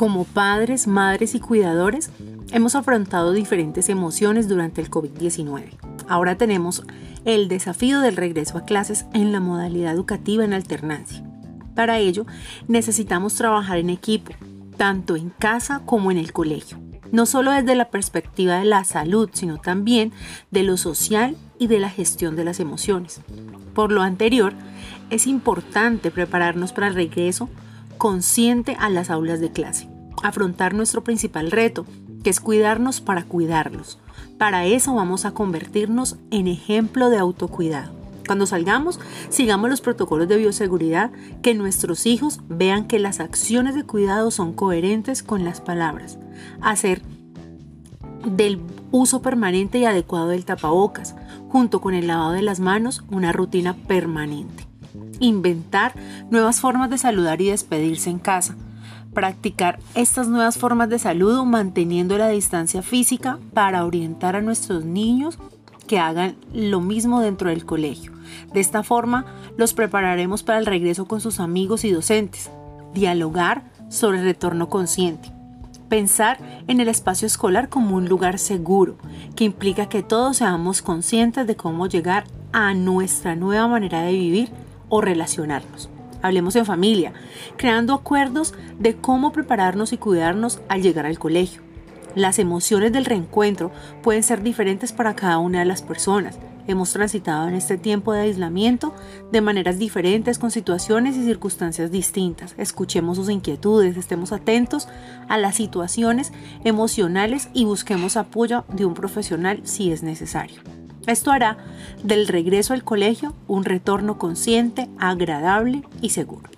Como padres, madres y cuidadores, hemos afrontado diferentes emociones durante el COVID-19. Ahora tenemos el desafío del regreso a clases en la modalidad educativa en alternancia. Para ello, necesitamos trabajar en equipo, tanto en casa como en el colegio, no solo desde la perspectiva de la salud, sino también de lo social y de la gestión de las emociones. Por lo anterior, es importante prepararnos para el regreso consciente a las aulas de clase, afrontar nuestro principal reto, que es cuidarnos para cuidarlos. Para eso vamos a convertirnos en ejemplo de autocuidado. Cuando salgamos, sigamos los protocolos de bioseguridad, que nuestros hijos vean que las acciones de cuidado son coherentes con las palabras. Hacer del uso permanente y adecuado del tapabocas, junto con el lavado de las manos, una rutina permanente. Inventar nuevas formas de saludar y despedirse en casa. Practicar estas nuevas formas de saludo manteniendo la distancia física para orientar a nuestros niños que hagan lo mismo dentro del colegio. De esta forma, los prepararemos para el regreso con sus amigos y docentes. Dialogar sobre el retorno consciente. Pensar en el espacio escolar como un lugar seguro, que implica que todos seamos conscientes de cómo llegar a nuestra nueva manera de vivir o relacionarnos. Hablemos en familia, creando acuerdos de cómo prepararnos y cuidarnos al llegar al colegio. Las emociones del reencuentro pueden ser diferentes para cada una de las personas. Hemos transitado en este tiempo de aislamiento de maneras diferentes, con situaciones y circunstancias distintas. Escuchemos sus inquietudes, estemos atentos a las situaciones emocionales y busquemos apoyo de un profesional si es necesario. Esto hará del regreso al colegio un retorno consciente, agradable y seguro.